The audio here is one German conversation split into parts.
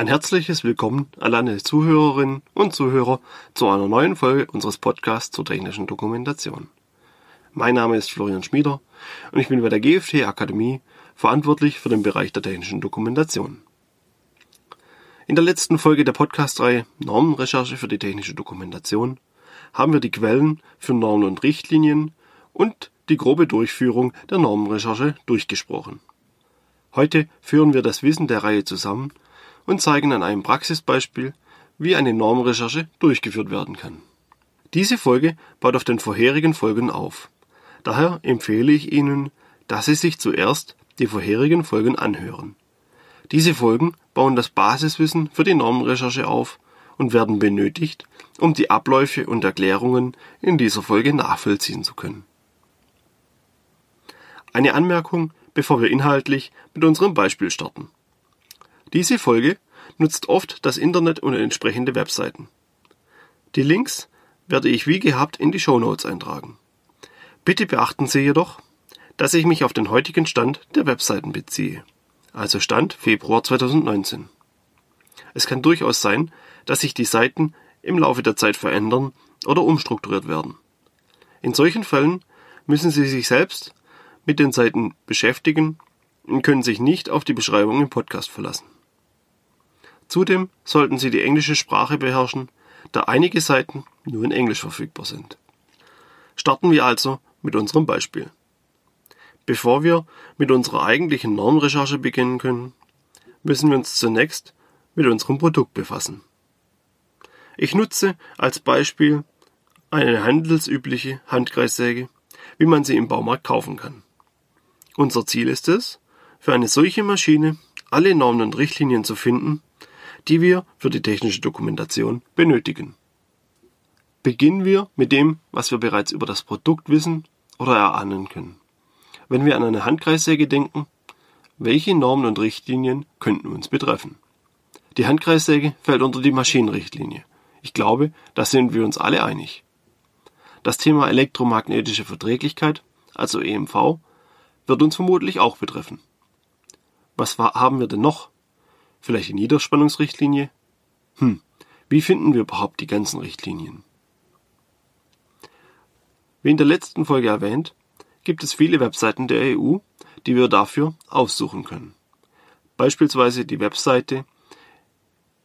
Ein herzliches Willkommen an alle Zuhörerinnen und Zuhörer zu einer neuen Folge unseres Podcasts zur technischen Dokumentation. Mein Name ist Florian Schmieder und ich bin bei der GFT Akademie verantwortlich für den Bereich der technischen Dokumentation. In der letzten Folge der Podcast-Reihe Normenrecherche für die technische Dokumentation haben wir die Quellen für Normen und Richtlinien und die grobe Durchführung der Normenrecherche durchgesprochen. Heute führen wir das Wissen der Reihe zusammen und zeigen an einem Praxisbeispiel, wie eine Normrecherche durchgeführt werden kann. Diese Folge baut auf den vorherigen Folgen auf. Daher empfehle ich Ihnen, dass Sie sich zuerst die vorherigen Folgen anhören. Diese Folgen bauen das Basiswissen für die Normrecherche auf und werden benötigt, um die Abläufe und Erklärungen in dieser Folge nachvollziehen zu können. Eine Anmerkung, bevor wir inhaltlich mit unserem Beispiel starten. Diese Folge nutzt oft das Internet und entsprechende Webseiten. Die Links werde ich wie gehabt in die Show Notes eintragen. Bitte beachten Sie jedoch, dass ich mich auf den heutigen Stand der Webseiten beziehe, also Stand Februar 2019. Es kann durchaus sein, dass sich die Seiten im Laufe der Zeit verändern oder umstrukturiert werden. In solchen Fällen müssen Sie sich selbst mit den Seiten beschäftigen und können sich nicht auf die Beschreibung im Podcast verlassen. Zudem sollten Sie die englische Sprache beherrschen, da einige Seiten nur in Englisch verfügbar sind. Starten wir also mit unserem Beispiel. Bevor wir mit unserer eigentlichen Normrecherche beginnen können, müssen wir uns zunächst mit unserem Produkt befassen. Ich nutze als Beispiel eine handelsübliche Handkreissäge, wie man sie im Baumarkt kaufen kann. Unser Ziel ist es, für eine solche Maschine alle Normen und Richtlinien zu finden, die wir für die technische Dokumentation benötigen. Beginnen wir mit dem, was wir bereits über das Produkt wissen oder erahnen können. Wenn wir an eine Handkreissäge denken, welche Normen und Richtlinien könnten uns betreffen? Die Handkreissäge fällt unter die Maschinenrichtlinie. Ich glaube, da sind wir uns alle einig. Das Thema elektromagnetische Verträglichkeit, also EMV, wird uns vermutlich auch betreffen. Was haben wir denn noch? Vielleicht die Niederspannungsrichtlinie? Hm, wie finden wir überhaupt die ganzen Richtlinien? Wie in der letzten Folge erwähnt, gibt es viele Webseiten der EU, die wir dafür aussuchen können. Beispielsweise die Webseite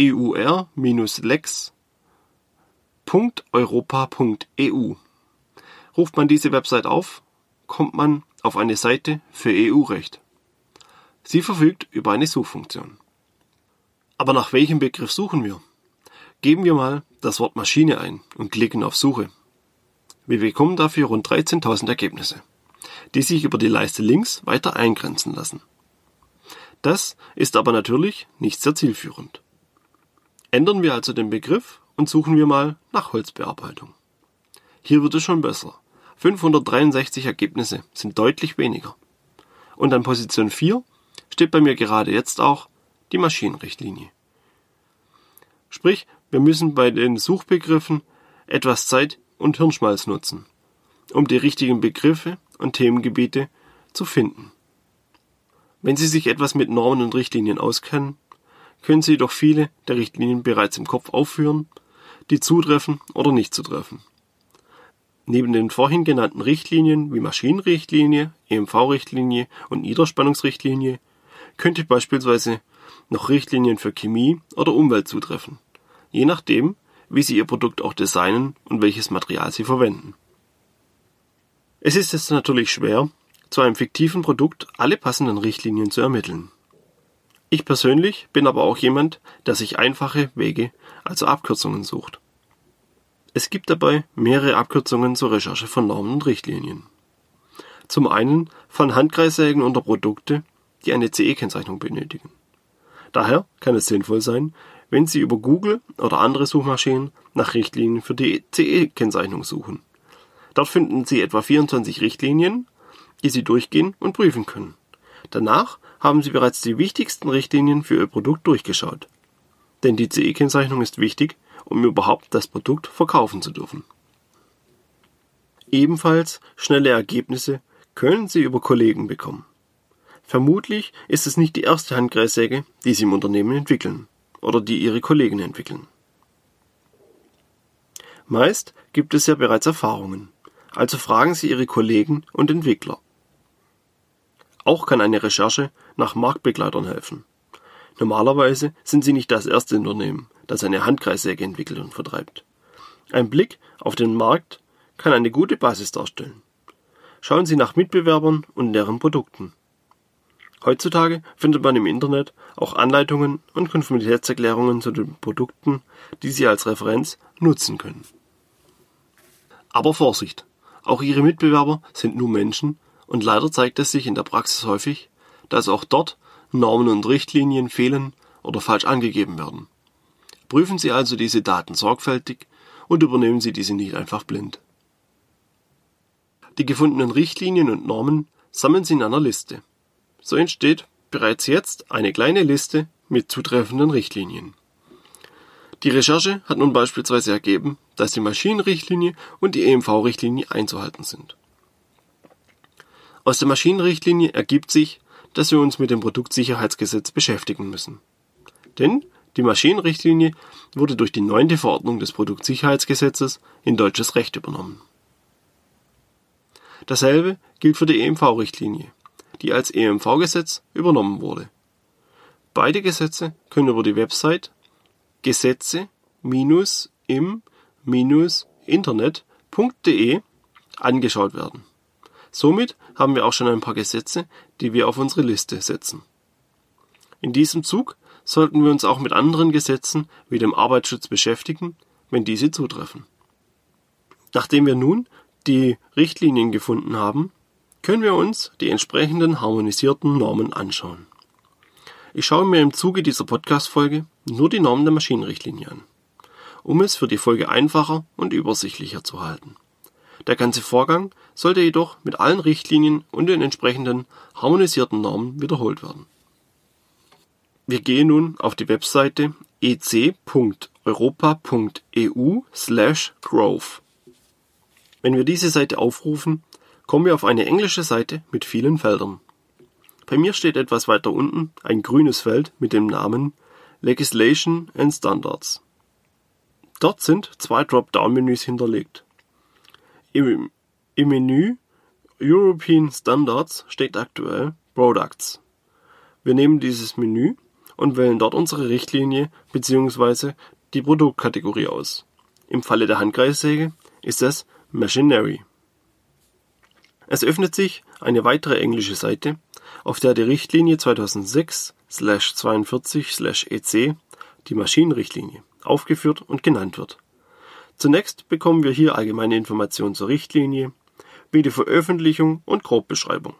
eur-lex.europa.eu. Ruft man diese Website auf, kommt man auf eine Seite für EU-Recht. Sie verfügt über eine Suchfunktion. Aber nach welchem Begriff suchen wir? Geben wir mal das Wort Maschine ein und klicken auf Suche. Wir bekommen dafür rund 13.000 Ergebnisse, die sich über die Leiste links weiter eingrenzen lassen. Das ist aber natürlich nicht sehr zielführend. Ändern wir also den Begriff und suchen wir mal nach Holzbearbeitung. Hier wird es schon besser. 563 Ergebnisse sind deutlich weniger. Und an Position 4 steht bei mir gerade jetzt auch die Maschinenrichtlinie. Sprich, wir müssen bei den Suchbegriffen etwas Zeit und Hirnschmalz nutzen, um die richtigen Begriffe und Themengebiete zu finden. Wenn Sie sich etwas mit Normen und Richtlinien auskennen, können Sie doch viele der Richtlinien bereits im Kopf aufführen, die zutreffen oder nicht zutreffen. Neben den vorhin genannten Richtlinien wie Maschinenrichtlinie, EMV-Richtlinie und Niederspannungsrichtlinie könnte beispielsweise noch Richtlinien für Chemie oder Umwelt zutreffen, je nachdem, wie Sie Ihr Produkt auch designen und welches Material Sie verwenden. Es ist jetzt natürlich schwer, zu einem fiktiven Produkt alle passenden Richtlinien zu ermitteln. Ich persönlich bin aber auch jemand, der sich einfache Wege, also Abkürzungen sucht. Es gibt dabei mehrere Abkürzungen zur Recherche von Normen und Richtlinien. Zum einen von Handkreissägen unter Produkte, die eine CE-Kennzeichnung benötigen. Daher kann es sinnvoll sein, wenn Sie über Google oder andere Suchmaschinen nach Richtlinien für die CE-Kennzeichnung suchen. Dort finden Sie etwa 24 Richtlinien, die Sie durchgehen und prüfen können. Danach haben Sie bereits die wichtigsten Richtlinien für Ihr Produkt durchgeschaut. Denn die CE-Kennzeichnung ist wichtig, um überhaupt das Produkt verkaufen zu dürfen. Ebenfalls schnelle Ergebnisse können Sie über Kollegen bekommen. Vermutlich ist es nicht die erste Handkreissäge, die Sie im Unternehmen entwickeln. oder die Ihre Kollegen entwickeln. Meist gibt es ja bereits Erfahrungen, also fragen Sie Ihre Kollegen und Entwickler. Auch kann eine Recherche nach Marktbegleitern helfen. Normalerweise sind Sie nicht das erste Unternehmen, das eine Handkreissäge entwickelt und vertreibt. Ein Blick auf den Markt kann eine gute Basis darstellen. Schauen Sie nach Mitbewerbern und deren Produkten. Heutzutage findet man im Internet auch Anleitungen und Konformitätserklärungen zu den Produkten, die Sie als Referenz nutzen können. Aber Vorsicht! Auch Ihre Mitbewerber sind nur Menschen und leider zeigt es sich in der Praxis häufig, dass auch dort Normen und Richtlinien fehlen oder falsch angegeben werden. Prüfen Sie also diese Daten sorgfältig und übernehmen Sie diese nicht einfach blind. Die gefundenen Richtlinien und Normen sammeln Sie in einer Liste. So entsteht bereits jetzt eine kleine Liste mit zutreffenden Richtlinien. Die Recherche hat nun beispielsweise ergeben, dass die Maschinenrichtlinie und die EMV-Richtlinie einzuhalten sind. Aus der Maschinenrichtlinie ergibt sich, dass wir uns mit dem Produktsicherheitsgesetz beschäftigen müssen. Denn die Maschinenrichtlinie wurde durch die neunte Verordnung des Produktsicherheitsgesetzes in deutsches Recht übernommen. Dasselbe gilt für die EMV-Richtlinie, die als EMV-Gesetz übernommen wurde. Beide Gesetze können über die Website gesetze-im-internet.de angeschaut werden. Somit haben wir auch schon ein paar Gesetze, die wir auf unsere Liste setzen. In diesem Zug sollten wir uns auch mit anderen Gesetzen wie dem Arbeitsschutz beschäftigen, wenn diese zutreffen. Nachdem wir nun die Richtlinien gefunden haben, können wir uns die entsprechenden harmonisierten Normen anschauen. Ich schaue mir im Zuge dieser Podcast-Folge nur die Normen der Maschinenrichtlinie an, um es für die Folge einfacher und übersichtlicher zu halten. Der ganze Vorgang sollte jedoch mit allen Richtlinien und den entsprechenden harmonisierten Normen wiederholt werden. Wir gehen nun auf die Webseite ec.europa.eu/growth. Wenn wir diese Seite aufrufen, kommen wir auf eine englische Seite mit vielen Feldern. Bei mir steht etwas weiter unten ein grünes Feld mit dem Namen Legislation and Standards. Dort sind zwei Dropdown-Menüs hinterlegt. Im, Im Menü European Standards steht aktuell Products. Wir nehmen dieses Menü und wählen dort unsere Richtlinie bzw. die Produktkategorie aus. Im Falle der Handkreissäge ist es Machinery. Es öffnet sich eine weitere englische Seite, auf der die Richtlinie 2006/42/EC, die Maschinenrichtlinie, aufgeführt und genannt wird. Zunächst bekommen wir hier allgemeine Informationen zur Richtlinie, wie die Veröffentlichung und Grobbeschreibung.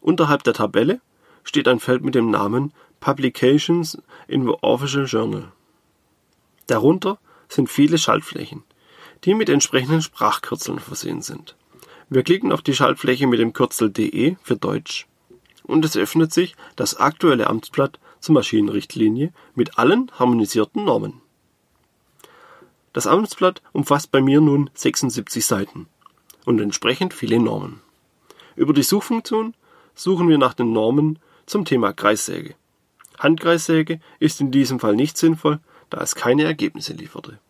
Unterhalb der Tabelle steht ein Feld mit dem Namen Publications in the Official Journal. Darunter sind viele Schaltflächen, die mit entsprechenden Sprachkürzeln versehen sind. Wir klicken auf die Schaltfläche mit dem Kürzel DE für Deutsch und es öffnet sich das aktuelle Amtsblatt zur Maschinenrichtlinie mit allen harmonisierten Normen. Das Amtsblatt umfasst bei mir nun 76 Seiten und entsprechend viele Normen. Über die Suchfunktion suchen wir nach den Normen zum Thema Kreissäge. Handkreissäge ist in diesem Fall nicht sinnvoll, da es keine Ergebnisse lieferte.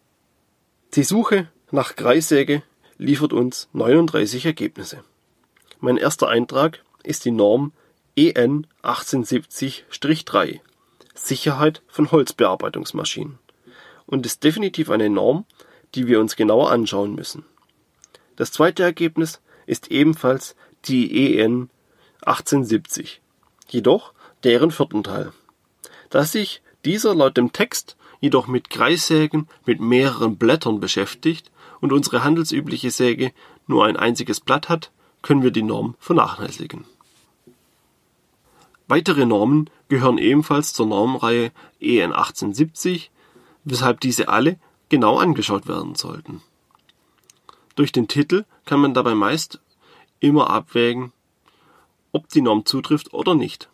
Die Suche nach Kreissäge liefert uns 39 Ergebnisse. Mein erster Eintrag ist die Norm EN 1870-3 Sicherheit von Holzbearbeitungsmaschinen und ist definitiv eine Norm, die wir uns genauer anschauen müssen. Das zweite Ergebnis ist ebenfalls die EN 1870, jedoch deren vierten Teil. Da sich dieser laut dem Text jedoch mit Kreissägen mit mehreren Blättern beschäftigt und unsere handelsübliche Säge nur ein einziges Blatt hat, können wir die Norm vernachlässigen. Weitere Normen gehören ebenfalls zur Normreihe EN 1870, weshalb diese alle genau angeschaut werden sollten. Durch den Titel kann man dabei meist immer abwägen, ob die Norm zutrifft oder nicht.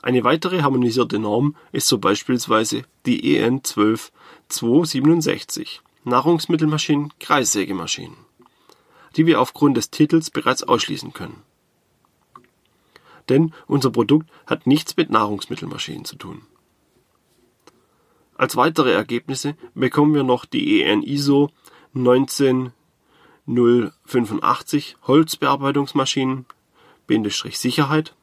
Eine weitere harmonisierte Norm ist so beispielsweise die EN 12267. Nahrungsmittelmaschinen, Kreissägemaschinen, die wir aufgrund des Titels bereits ausschließen können. Denn unser Produkt hat nichts mit Nahrungsmittelmaschinen zu tun. Als weitere Ergebnisse bekommen wir noch die EN ISO 19085 Holzbearbeitungsmaschinen Sicherheit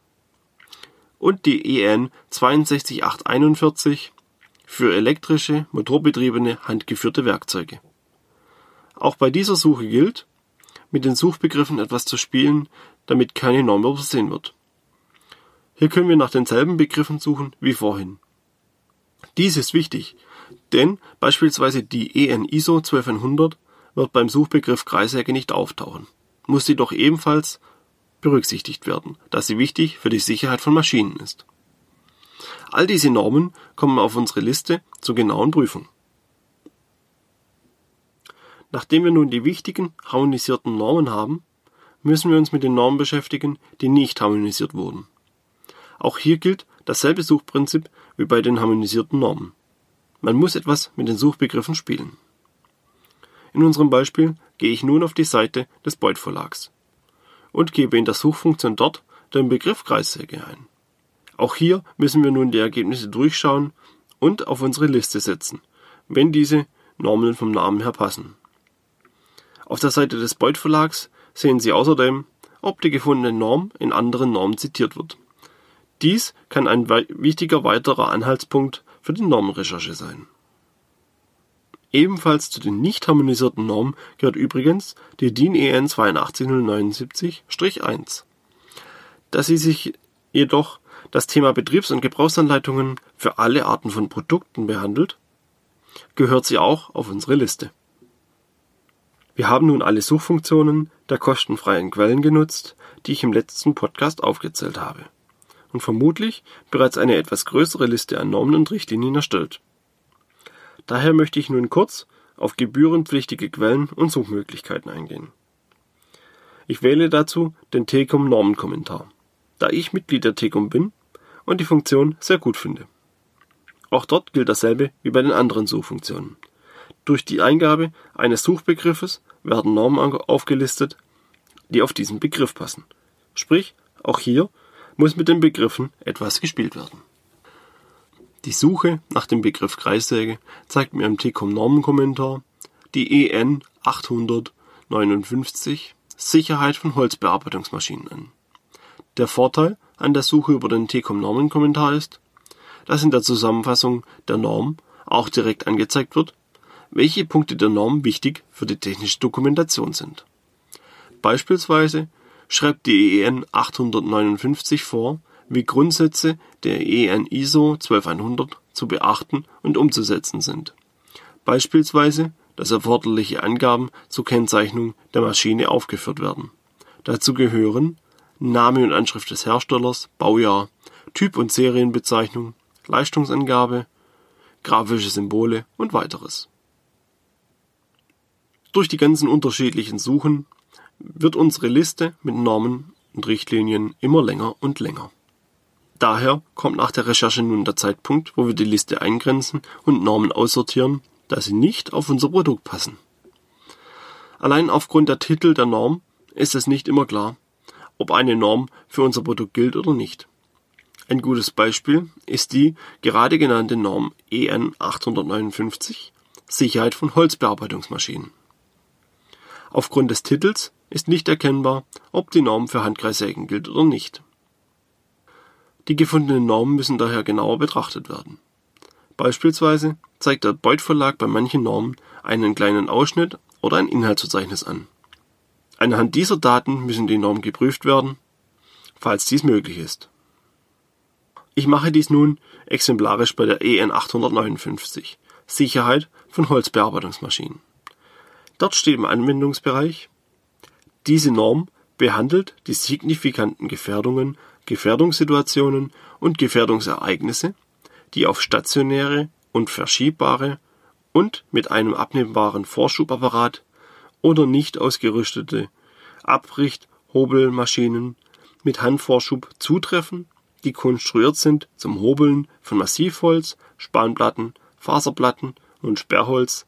und die EN 62841 für elektrische, motorbetriebene, handgeführte Werkzeuge. Auch bei dieser Suche gilt, mit den Suchbegriffen etwas zu spielen, damit keine Norm übersehen wird. Hier können wir nach denselben Begriffen suchen wie vorhin. Dies ist wichtig, denn beispielsweise die EN ISO 12100 wird beim Suchbegriff Kreissäge nicht auftauchen, muss jedoch ebenfalls berücksichtigt werden, da sie wichtig für die Sicherheit von Maschinen ist. All diese Normen kommen auf unsere Liste zur genauen Prüfung. Nachdem wir nun die wichtigen harmonisierten Normen haben, müssen wir uns mit den Normen beschäftigen, die nicht harmonisiert wurden. Auch hier gilt dasselbe Suchprinzip wie bei den harmonisierten Normen. Man muss etwas mit den Suchbegriffen spielen. In unserem Beispiel gehe ich nun auf die Seite des Beuth Verlags und gebe in der Suchfunktion dort den Begriff Kreissäge ein. Auch hier müssen wir nun die Ergebnisse durchschauen und auf unsere Liste setzen, wenn diese Normen vom Namen her passen. Auf der Seite des Beuth Verlags sehen Sie außerdem, ob die gefundene Norm in anderen Normen zitiert wird. Dies kann ein wichtiger weiterer Anhaltspunkt für die Normenrecherche sein. Ebenfalls zu den nicht harmonisierten Normen gehört übrigens die DIN EN 82079-1. Da sie sich jedoch das Thema Betriebs- und Gebrauchsanleitungen für alle Arten von Produkten behandelt, gehört sie auch auf unsere Liste. Wir haben nun alle Suchfunktionen der kostenfreien Quellen genutzt, die ich im letzten Podcast aufgezählt habe und vermutlich bereits eine etwas größere Liste an Normen und Richtlinien erstellt. Daher möchte ich nun kurz auf gebührenpflichtige Quellen und Suchmöglichkeiten eingehen. Ich wähle dazu den TECOM Normenkommentar, da ich Mitglied der TECOM bin und die Funktion sehr gut finde. Auch dort gilt dasselbe wie bei den anderen Suchfunktionen. Durch die Eingabe eines Suchbegriffes werden Normen aufgelistet, die auf diesen Begriff passen. Sprich, auch hier muss mit den Begriffen etwas gespielt werden. Die Suche nach dem Begriff Kreissäge zeigt mir im TCOM Normenkommentar die EN 859 Sicherheit von Holzbearbeitungsmaschinen an. Der Vorteil an der Suche über den TCOM Normenkommentar ist, dass in der Zusammenfassung der Norm auch direkt angezeigt wird, welche Punkte der Norm wichtig für die technische Dokumentation sind. Beispielsweise schreibt die EN 859 vor, wie Grundsätze der EN ISO 12100 zu beachten und umzusetzen sind. Beispielsweise, dass erforderliche Angaben zur Kennzeichnung der Maschine aufgeführt werden. Dazu gehören Name und Anschrift des Herstellers, Baujahr, Typ und Serienbezeichnung, Leistungsangabe, grafische Symbole und weiteres. Durch die ganzen unterschiedlichen Suchen wird unsere Liste mit Normen und Richtlinien immer länger und länger. Daher kommt nach der Recherche nun der Zeitpunkt, wo wir die Liste eingrenzen und Normen aussortieren, da sie nicht auf unser Produkt passen. Allein aufgrund der Titel der Norm ist es nicht immer klar, ob eine Norm für unser Produkt gilt oder nicht. Ein gutes Beispiel ist die gerade genannte Norm EN 859 Sicherheit von Holzbearbeitungsmaschinen. Aufgrund des Titels ist nicht erkennbar, ob die Norm für Handkreissägen gilt oder nicht. Die gefundenen Normen müssen daher genauer betrachtet werden. Beispielsweise zeigt der Beuth Verlag bei manchen Normen einen kleinen Ausschnitt oder ein Inhaltsverzeichnis an. Anhand dieser Daten müssen die Normen geprüft werden, falls dies möglich ist. Ich mache dies nun exemplarisch bei der EN 859 Sicherheit von Holzbearbeitungsmaschinen. Dort steht im Anwendungsbereich, diese Norm behandelt die signifikanten Gefährdungen, Gefährdungssituationen und Gefährdungsereignisse, die auf stationäre und verschiebbare und mit einem abnehmbaren Vorschubapparat oder nicht ausgerüstete Abricht-Hobelmaschinen mit Handvorschub zutreffen, die konstruiert sind zum Hobeln von Massivholz, Spanplatten, Faserplatten und Sperrholz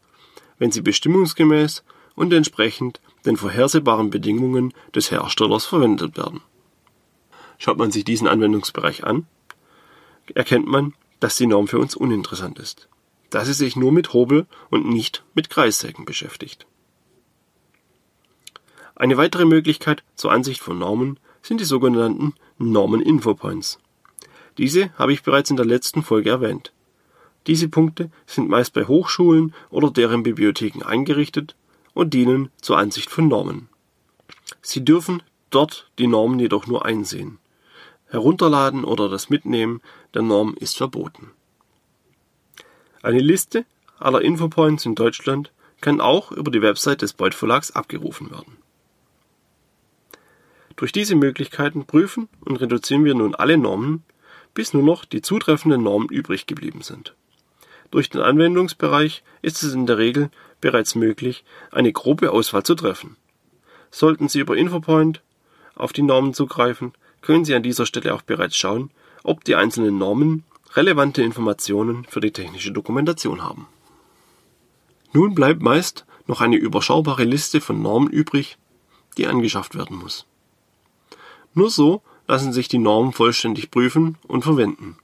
wenn sie bestimmungsgemäß und entsprechend den vorhersehbaren Bedingungen des Herstellers verwendet werden. Schaut man sich diesen Anwendungsbereich an, erkennt man, dass die Norm für uns uninteressant ist. da sie sich nur mit Hobel und nicht mit Kreissägen beschäftigt. Eine weitere Möglichkeit zur Ansicht von Normen sind die sogenannten Normen-Infopoints. Diese habe ich bereits in der letzten Folge erwähnt. Diese Punkte sind meist bei Hochschulen oder deren Bibliotheken eingerichtet und dienen zur Ansicht von Normen. Sie dürfen dort die Normen jedoch nur einsehen. Herunterladen oder das Mitnehmen der Norm ist verboten. Eine Liste aller Infopoints in Deutschland kann auch über die Website des Beuth Verlags abgerufen werden. Durch diese Möglichkeiten prüfen und reduzieren wir nun alle Normen, bis nur noch die zutreffenden Normen übrig geblieben sind. Durch den Anwendungsbereich ist es in der Regel bereits möglich, eine grobe Auswahl zu treffen. Sollten Sie über Infopoint auf die Normen zugreifen, können Sie an dieser Stelle auch bereits schauen, ob die einzelnen Normen relevante Informationen für die technische Dokumentation haben. Nun bleibt meist noch eine überschaubare Liste von Normen übrig, die angeschafft werden muss. Nur so lassen sich die Normen vollständig prüfen und verwenden.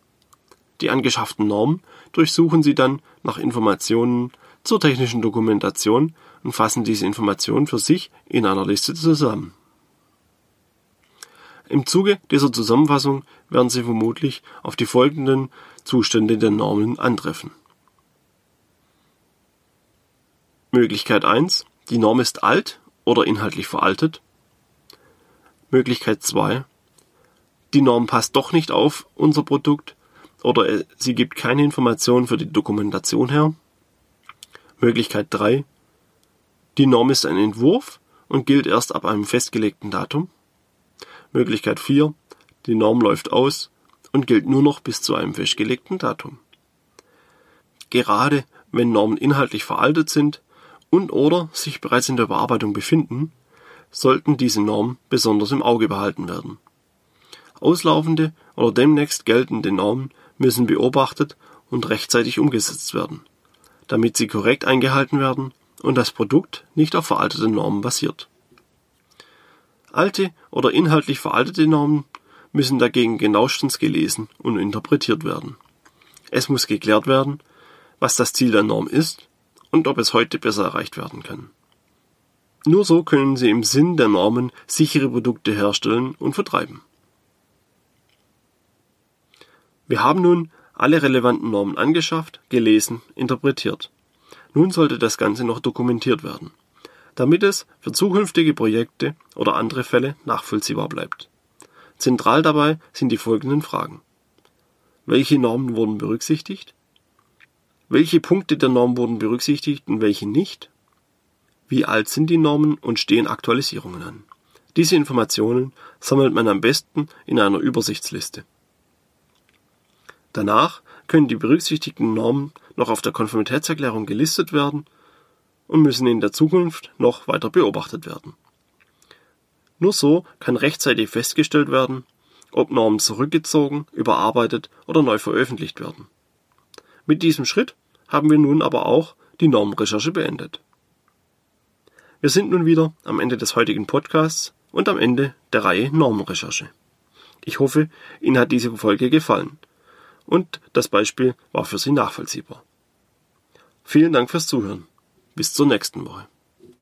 Die angeschafften Normen durchsuchen Sie dann nach Informationen zur technischen Dokumentation und fassen diese Informationen für sich in einer Liste zusammen. Im Zuge dieser Zusammenfassung werden Sie vermutlich auf die folgenden Zustände der Normen antreffen. Möglichkeit 1. Die Norm ist alt oder inhaltlich veraltet. Möglichkeit 2. Die Norm passt doch nicht auf unser Produkt oder sie gibt keine Informationen für die Dokumentation her. Möglichkeit 3. Die Norm ist ein Entwurf und gilt erst ab einem festgelegten Datum. Möglichkeit 4. Die Norm läuft aus und gilt nur noch bis zu einem festgelegten Datum. Gerade wenn Normen inhaltlich veraltet sind und oder sich bereits in der Überarbeitung befinden, sollten diese Normen besonders im Auge behalten werden. Auslaufende oder demnächst geltende Normen müssen beobachtet und rechtzeitig umgesetzt werden, damit sie korrekt eingehalten werden und das Produkt nicht auf veralteten Normen basiert. Alte oder inhaltlich veraltete Normen müssen dagegen genauestens gelesen und interpretiert werden. Es muss geklärt werden, was das Ziel der Norm ist und ob es heute besser erreicht werden kann. Nur so können Sie im Sinn der Normen sichere Produkte herstellen und vertreiben. Wir haben nun alle relevanten Normen angeschafft, gelesen, interpretiert. Nun sollte das Ganze noch dokumentiert werden, damit es für zukünftige Projekte oder andere Fälle nachvollziehbar bleibt. Zentral dabei sind die folgenden Fragen. Welche Normen wurden berücksichtigt? Welche Punkte der Norm wurden berücksichtigt und welche nicht? Wie alt sind die Normen und stehen Aktualisierungen an? Diese Informationen sammelt man am besten in einer Übersichtsliste. Danach können die berücksichtigten Normen noch auf der Konformitätserklärung gelistet werden und müssen in der Zukunft noch weiter beobachtet werden. Nur so kann rechtzeitig festgestellt werden, ob Normen zurückgezogen, überarbeitet oder neu veröffentlicht werden. Mit diesem Schritt haben wir nun aber auch die Normenrecherche beendet. Wir sind nun wieder am Ende des heutigen Podcasts und am Ende der Reihe Normenrecherche. Ich hoffe, Ihnen hat diese Folge gefallen und das Beispiel war für Sie nachvollziehbar. Vielen Dank fürs Zuhören. Bis zur nächsten Woche.